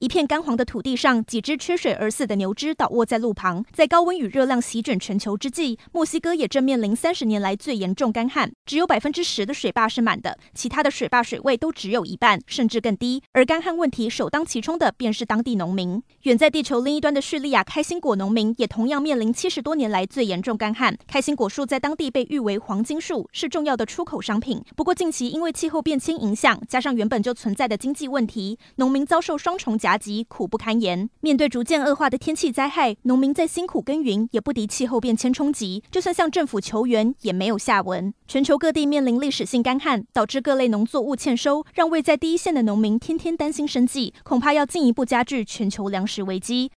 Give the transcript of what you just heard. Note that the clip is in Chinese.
一片干黄的土地上，几只缺水而死的牛只倒卧在路旁。在高温与热量席卷全球之际，墨西哥也正面临三十年来最严重干旱，只有百分之十的水坝是满的，其他的水坝水位都只有一半，甚至更低。而干旱问题首当其冲的便是当地农民。远在地球另一端的叙利亚开心果农民也同样面临七十多年来最严重干旱。开心果树在当地被誉为黄金树，是重要的出口商品。不过近期因为气候变迁影响，加上原本就存在的经济问题，农民遭受双重夹。夹击，苦不堪言。面对逐渐恶化的天气灾害，农民再辛苦耕耘，也不敌气候变迁冲击。就算向政府求援，也没有下文。全球各地面临历史性干旱，导致各类农作物欠收，让位在第一线的农民天天担心生计，恐怕要进一步加剧全球粮食危机。